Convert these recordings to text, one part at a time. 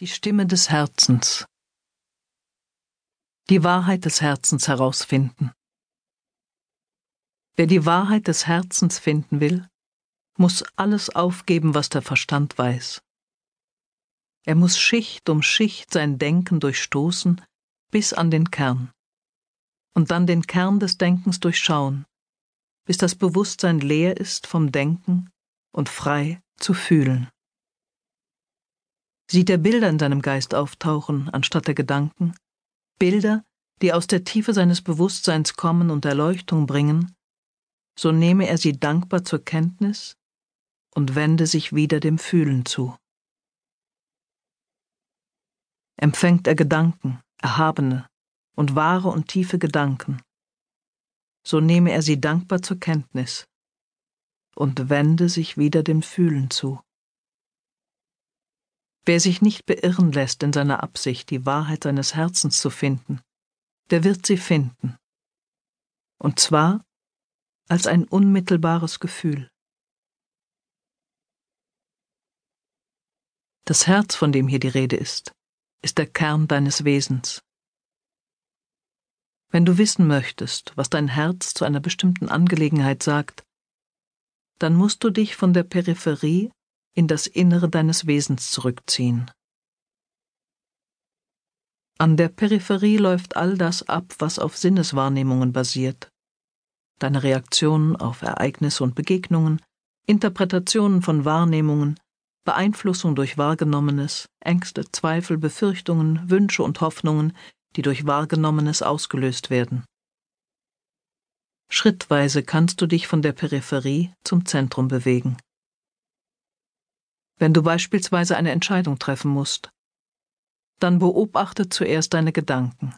Die Stimme des Herzens. Die Wahrheit des Herzens herausfinden. Wer die Wahrheit des Herzens finden will, muss alles aufgeben, was der Verstand weiß. Er muss Schicht um Schicht sein Denken durchstoßen bis an den Kern und dann den Kern des Denkens durchschauen, bis das Bewusstsein leer ist vom Denken und frei zu fühlen. Sieht er Bilder in seinem Geist auftauchen, anstatt der Gedanken, Bilder, die aus der Tiefe seines Bewusstseins kommen und Erleuchtung bringen, so nehme er sie dankbar zur Kenntnis und wende sich wieder dem Fühlen zu. Empfängt er Gedanken, erhabene und wahre und tiefe Gedanken, so nehme er sie dankbar zur Kenntnis und wende sich wieder dem Fühlen zu. Wer sich nicht beirren lässt in seiner Absicht, die Wahrheit seines Herzens zu finden, der wird sie finden. Und zwar als ein unmittelbares Gefühl. Das Herz, von dem hier die Rede ist, ist der Kern deines Wesens. Wenn du wissen möchtest, was dein Herz zu einer bestimmten Angelegenheit sagt, dann musst du dich von der Peripherie in das Innere deines Wesens zurückziehen. An der Peripherie läuft all das ab, was auf Sinneswahrnehmungen basiert. Deine Reaktionen auf Ereignisse und Begegnungen, Interpretationen von Wahrnehmungen, Beeinflussung durch Wahrgenommenes, Ängste, Zweifel, Befürchtungen, Wünsche und Hoffnungen, die durch Wahrgenommenes ausgelöst werden. Schrittweise kannst du dich von der Peripherie zum Zentrum bewegen wenn du beispielsweise eine Entscheidung treffen musst. Dann beobachte zuerst deine Gedanken.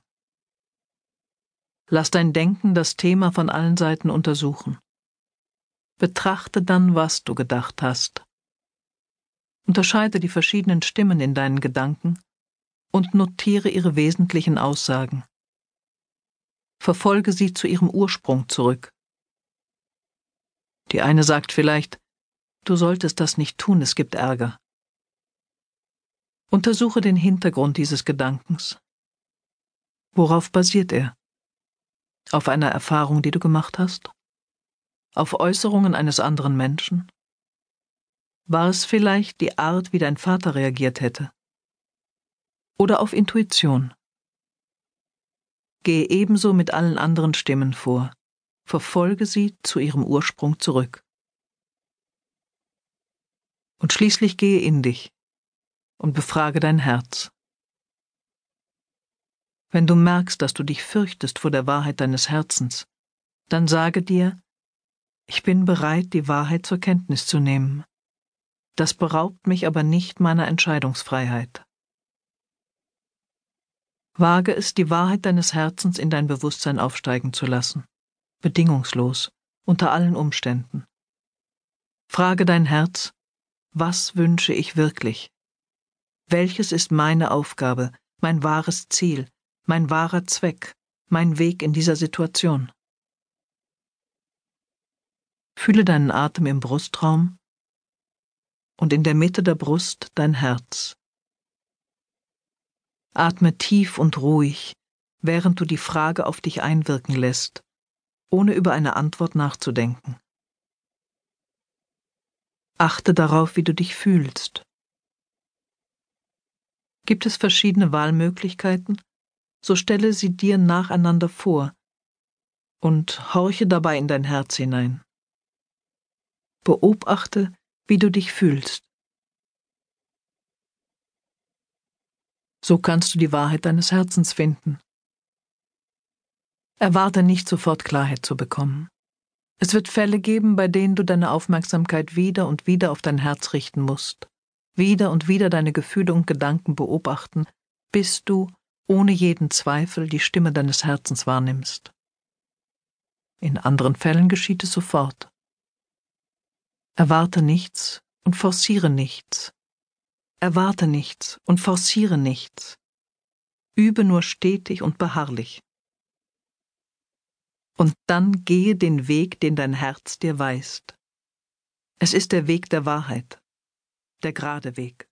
Lass dein Denken das Thema von allen Seiten untersuchen. Betrachte dann, was du gedacht hast. Unterscheide die verschiedenen Stimmen in deinen Gedanken und notiere ihre wesentlichen Aussagen. Verfolge sie zu ihrem Ursprung zurück. Die eine sagt vielleicht, Du solltest das nicht tun, es gibt Ärger. Untersuche den Hintergrund dieses Gedankens. Worauf basiert er? Auf einer Erfahrung, die du gemacht hast? Auf Äußerungen eines anderen Menschen? War es vielleicht die Art, wie dein Vater reagiert hätte? Oder auf Intuition? Gehe ebenso mit allen anderen Stimmen vor, verfolge sie zu ihrem Ursprung zurück und schließlich gehe in dich und befrage dein Herz. Wenn du merkst, dass du dich fürchtest vor der Wahrheit deines Herzens, dann sage dir, ich bin bereit, die Wahrheit zur Kenntnis zu nehmen. Das beraubt mich aber nicht meiner Entscheidungsfreiheit. Wage es, die Wahrheit deines Herzens in dein Bewusstsein aufsteigen zu lassen, bedingungslos, unter allen Umständen. Frage dein Herz, was wünsche ich wirklich? Welches ist meine Aufgabe, mein wahres Ziel, mein wahrer Zweck, mein Weg in dieser Situation? Fühle deinen Atem im Brustraum und in der Mitte der Brust dein Herz. Atme tief und ruhig, während du die Frage auf dich einwirken lässt, ohne über eine Antwort nachzudenken. Achte darauf, wie du dich fühlst. Gibt es verschiedene Wahlmöglichkeiten, so stelle sie dir nacheinander vor und horche dabei in dein Herz hinein. Beobachte, wie du dich fühlst. So kannst du die Wahrheit deines Herzens finden. Erwarte nicht sofort Klarheit zu bekommen. Es wird Fälle geben, bei denen du deine Aufmerksamkeit wieder und wieder auf dein Herz richten musst, wieder und wieder deine Gefühle und Gedanken beobachten, bis du, ohne jeden Zweifel, die Stimme deines Herzens wahrnimmst. In anderen Fällen geschieht es sofort. Erwarte nichts und forciere nichts. Erwarte nichts und forciere nichts. Übe nur stetig und beharrlich und dann gehe den Weg, den dein Herz dir weist. Es ist der Weg der Wahrheit, der gerade Weg.